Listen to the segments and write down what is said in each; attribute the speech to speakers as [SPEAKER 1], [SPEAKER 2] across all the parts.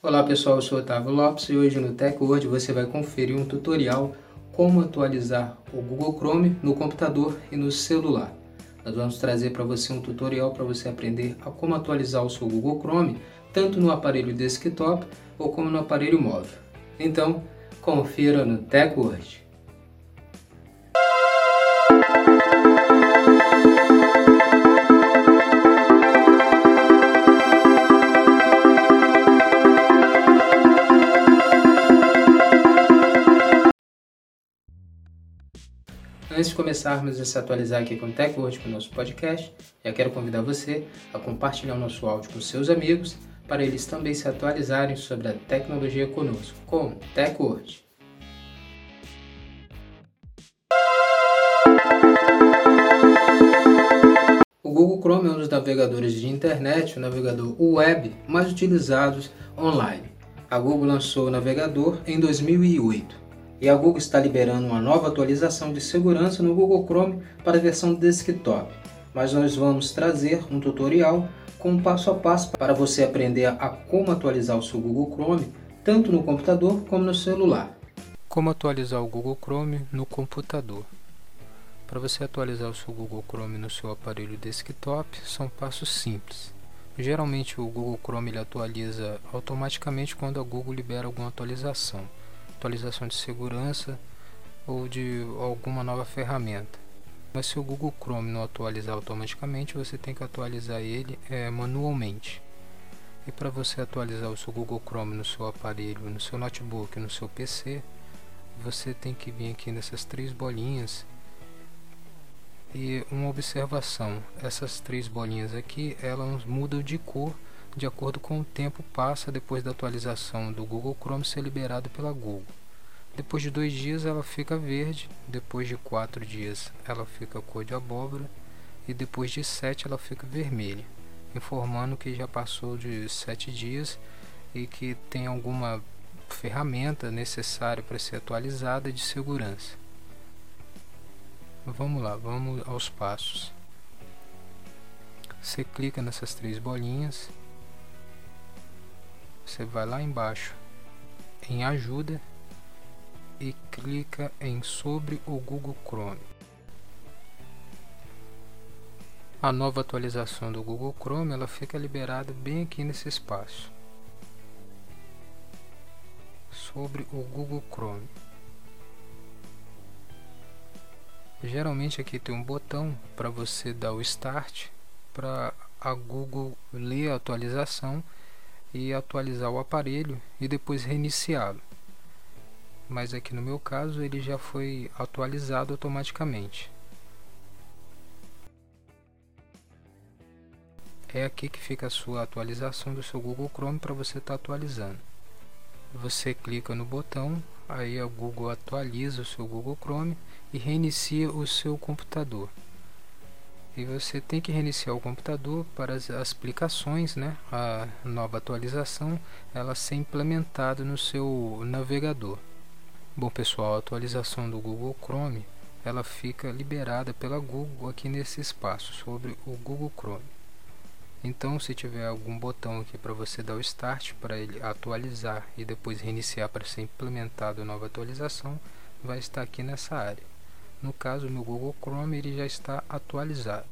[SPEAKER 1] Olá pessoal, eu sou Otávio Lopes e hoje no TechWord você vai conferir um tutorial como atualizar o Google Chrome no computador e no celular. Nós vamos trazer para você um tutorial para você aprender a como atualizar o seu Google Chrome tanto no aparelho desktop ou como no aparelho móvel. Então, confira no TechWord. Antes de começarmos a se atualizar aqui com o TechWord, com o nosso podcast, já quero convidar você a compartilhar o nosso áudio com seus amigos para eles também se atualizarem sobre a tecnologia conosco, com TechWord. O Google Chrome é um dos navegadores de internet, o navegador web mais utilizados online. A Google lançou o navegador em 2008 e a Google está liberando uma nova atualização de segurança no Google Chrome para a versão desktop. Mas nós vamos trazer um tutorial com um passo a passo para você aprender a como atualizar o seu Google Chrome tanto no computador como no celular. Como atualizar o Google Chrome no computador? Para você atualizar o seu Google Chrome no seu aparelho desktop, são passos simples. Geralmente o Google Chrome ele atualiza automaticamente quando a Google libera alguma atualização atualização de segurança ou de alguma nova ferramenta. Mas se o Google Chrome não atualizar automaticamente, você tem que atualizar ele é, manualmente. E para você atualizar o seu Google Chrome no seu aparelho, no seu notebook, no seu PC, você tem que vir aqui nessas três bolinhas e uma observação, essas três bolinhas aqui, elas mudam de cor de acordo com o tempo passa depois da atualização do Google Chrome ser liberado pela Google. Depois de dois dias ela fica verde, depois de quatro dias ela fica cor de abóbora e depois de sete ela fica vermelha, informando que já passou de sete dias e que tem alguma ferramenta necessária para ser atualizada de segurança. Vamos lá, vamos aos passos. Você clica nessas três bolinhas você vai lá embaixo em ajuda e clica em sobre o Google Chrome. A nova atualização do Google Chrome ela fica liberada bem aqui nesse espaço. Sobre o Google Chrome. Geralmente aqui tem um botão para você dar o start para a Google ler a atualização e atualizar o aparelho e depois reiniciá-lo. Mas aqui no meu caso ele já foi atualizado automaticamente. É aqui que fica a sua atualização do seu Google Chrome para você estar tá atualizando. Você clica no botão, aí a Google atualiza o seu Google Chrome e reinicia o seu computador e você tem que reiniciar o computador para as aplicações, né, a nova atualização, ela ser implementada no seu navegador. Bom pessoal, a atualização do Google Chrome ela fica liberada pela Google aqui nesse espaço sobre o Google Chrome. Então, se tiver algum botão aqui para você dar o start para ele atualizar e depois reiniciar para ser implementado a nova atualização, vai estar aqui nessa área. No caso, no Google Chrome ele já está atualizado.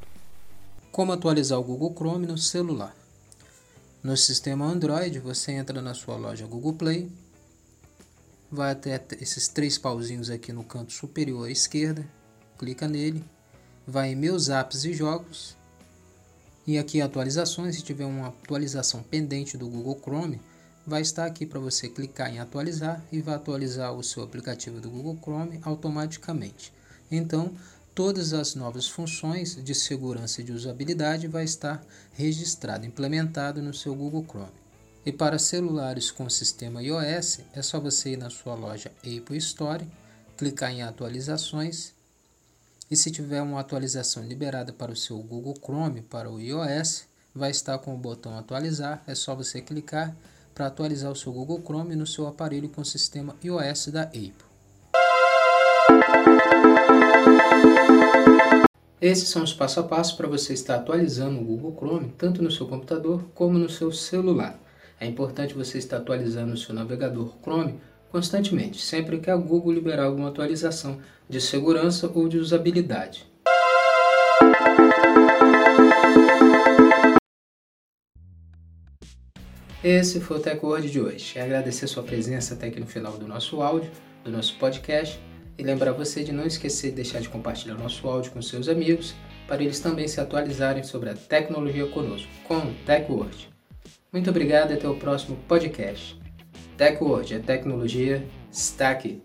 [SPEAKER 1] Como atualizar o Google Chrome no celular? No sistema Android, você entra na sua loja Google Play, vai até esses três pauzinhos aqui no canto superior à esquerda, clica nele, vai em Meus Apps e Jogos, e aqui atualizações, se tiver uma atualização pendente do Google Chrome, vai estar aqui para você clicar em atualizar e vai atualizar o seu aplicativo do Google Chrome automaticamente. Então, todas as novas funções de segurança e de usabilidade vai estar registrado, implementado no seu Google Chrome. E para celulares com sistema iOS, é só você ir na sua loja Apple Store, clicar em atualizações e se tiver uma atualização liberada para o seu Google Chrome para o iOS, vai estar com o botão atualizar, é só você clicar para atualizar o seu Google Chrome no seu aparelho com sistema iOS da Apple. Esses são os passo a passo para você estar atualizando o Google Chrome tanto no seu computador como no seu celular. É importante você estar atualizando o seu navegador Chrome constantemente, sempre que a Google liberar alguma atualização de segurança ou de usabilidade. Esse foi o TechWord de hoje. Quero agradecer sua presença até aqui no final do nosso áudio, do nosso podcast, e lembrar você de não esquecer de deixar de compartilhar nosso áudio com seus amigos, para eles também se atualizarem sobre a tecnologia conosco, com TechWord. Muito obrigado e até o próximo podcast. TechWord, a tecnologia está aqui.